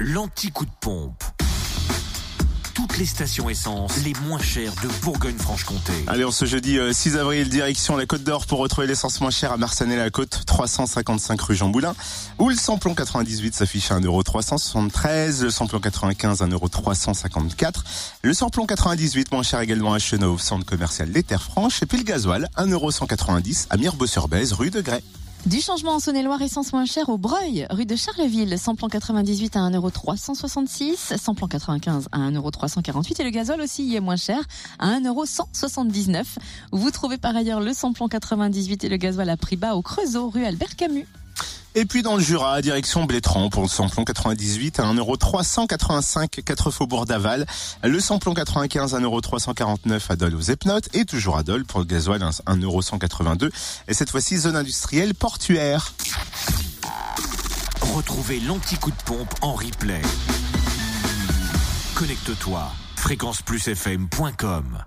l'anti-coup de pompe. Toutes les stations essence les moins chères de Bourgogne-Franche-Comté. Allez, on se jeudi euh, 6 avril, direction la Côte d'Or pour retrouver l'essence moins chère à Marsanet-la-Côte, 355 rue Jean Boulin, où le samplon 98 s'affiche à 1,373€, le samplon 95 à 1,354€, le samplon 98 moins cher également à Chenauve, centre commercial Les Terres Franches, et puis le gasoil, 1,190€ à Mirbeau-sur-Bèze, rue de Grès. Du changement en Saône-et-Loire, essence moins chère au Breuil, rue de Charleville, samplon 98 à 1,366€, samplon 95 à 1,348€ et le gazole aussi y est moins cher à 1,179€. Vous trouvez par ailleurs le samplon 98 et le gasoil à prix bas au Creusot, rue Albert Camus. Et puis dans le Jura, direction Blétran pour le samplon 98 à 1,385€ 4 faubourg d'Aval, le samplon 95 à 1,349€ à Dole aux Epnotes et toujours à pour le gasoil 1,182€ et cette fois-ci zone industrielle portuaire. Retrouvez l'anti-coup de pompe en replay. Connecte-toi. fréquenceplusfm.com